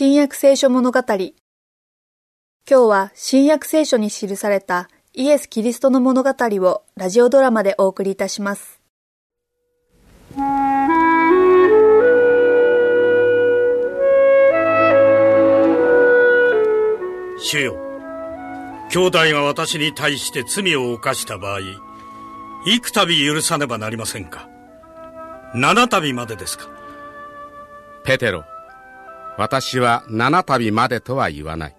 新約聖書物語。今日は新約聖書に記されたイエス・キリストの物語をラジオドラマでお送りいたします。主よ兄弟が私に対して罪を犯した場合幾度許さねばなりませんか？七度までですか？ペテロ私は七度までとは言わない。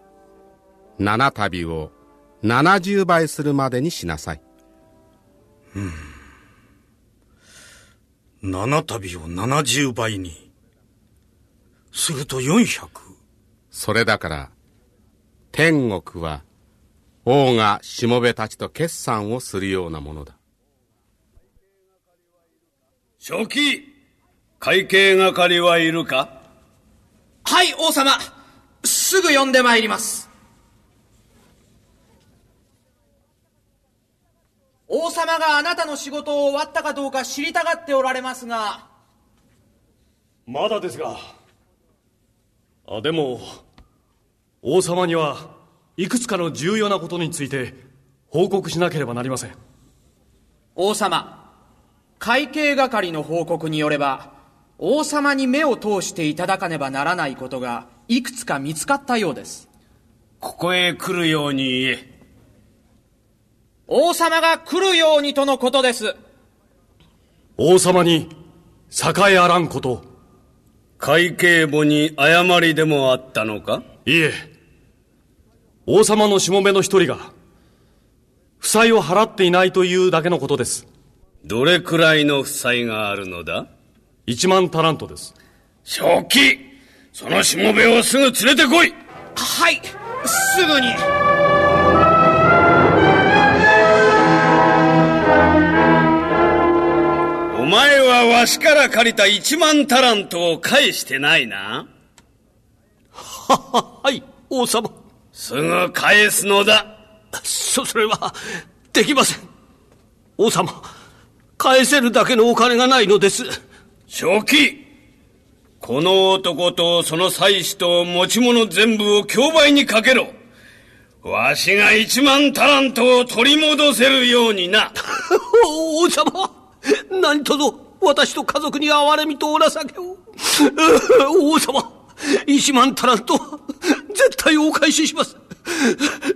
七度を70倍するまでにしなさい。うん。七度を70倍に。すると400それだから天国は王がしもべたちと決算をするようなものだ。初期会計係はいるか？はい王様すぐ呼んでまいります。王様があなたの仕事を終わったかどうか知りたがっておられますが。まだですが。あでも王様にはいくつかの重要なことについて報告しなければなりません。王様会計係の報告によれば王様に目を通していただかねばならないことがいくつか見つかったようです。ここへ来るように言え。王様が来るようにとのことです。王様に栄えあらんこと。会計簿に誤りでもあったのか？いえ。王様のしもべの一人が負債を払っていないというだけのことです。どれくらいの負債があるのだ？1万タラントです。正気。そのしもべをすぐ連れてこい。はい。すぐに。お前はわしから借りた1万タラントを返してないな。はははい王様。すぐ返すのだ。そそれはできません。王様返せるだけのお金がないのです正気この男とその妻子と持ち物全部を競売にかけろ。わしが一万タラントを取り戻せるようにな。王様何とぞ私と家族に憐れみとお情けを。王様一万タラント絶対お返しします。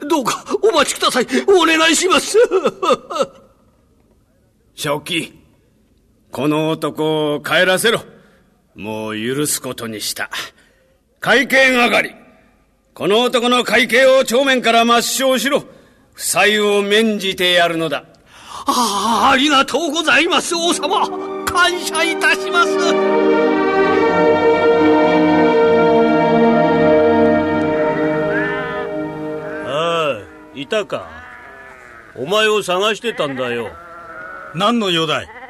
どうかお待ちください。お願いします。正気この男を帰らせろ。もう許すことにした。会計係この男の会計を正面から抹消しろ。負債を免じてやるのだ。ああありがとうございます王様。感謝いたします。ああいたか。お前を探してたんだよ。何の用だい？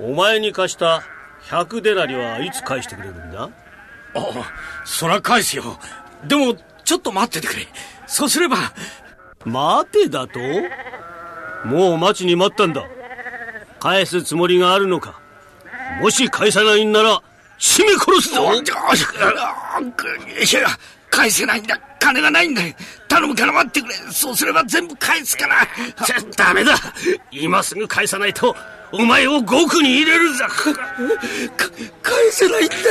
お前に貸した100デナリはいつ返してくれるんだ？ああそら返すよ。でもちょっと待っててくれ。そうすれば。待てだと？もう待ちに待ったんだ。返すつもりがあるのか？もし返さないんなら締め殺すぞ！返せないんだ金がないんだ頼むから待ってくれそうすれば全部返すからダメだ今すぐ返さないとお前を獄に入れるぞ返せないんだよ。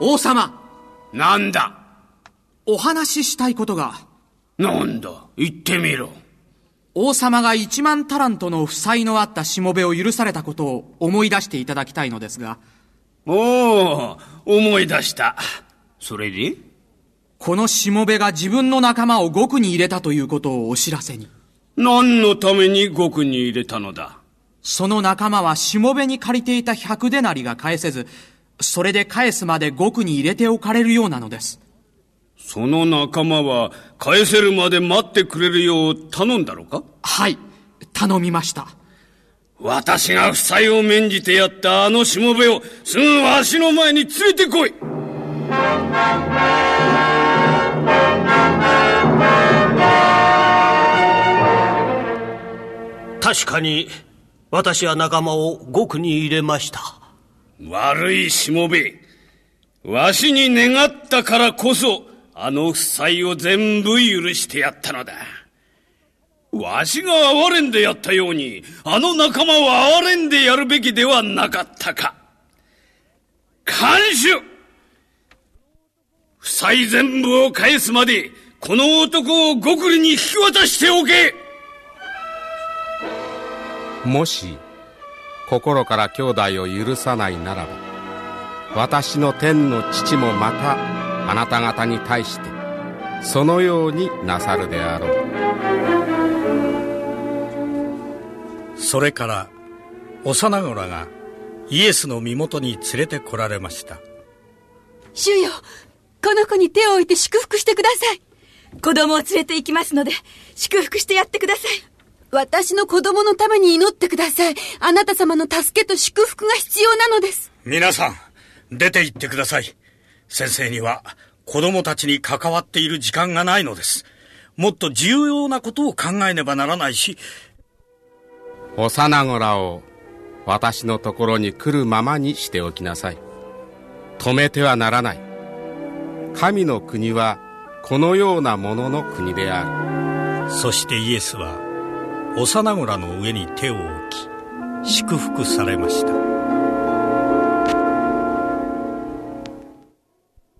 王様。なんだ？お話ししたいことが。なんだ？言ってみろ。王様が1万タラントの負債のあったしもべを許されたことを思い出していただきたいのですが。おお思い出した。それで？このしもべが自分の仲間を獄に入れたということをお知らせに。何のために獄に入れたのだ？その仲間はしもべに借りていた100デナリが返せずそれで返すまで獄に入れておかれるようなのです。その仲間は返せるまで待ってくれるよう頼んだろか？はい頼みました。私が負債を免じてやったあのしもべをすぐわしの前に連れてこい確かに私は仲間を獄に入れました。悪いしもべわしに願ったからこそあの負債を全部許してやったのだ。わしが哀れんでやったようにあの仲間は哀れんでやるべきではなかったか。看守負債全部を返すまでこの男を極利に引き渡しておけ。もし心から兄弟を許さないならば私の天の父もまたあなた方に対してそのようになさるであろう。それから幼子らがイエスの身元に連れてこられました。主よこの子に手を置いて祝福してください子供を連れて行きますので祝福してやってください私の子供のために祈ってください。あなた様の助けと祝福が必要なのです。皆さん、出て行ってください。先生には子供たちに関わっている時間がないのです。もっと重要なことを考えねばならないし。幼子らを私のところに来るままにしておきなさい。止めてはならない。神の国はこのようなものの国である。そしてイエスは幼子らの上に手を置き祝福されました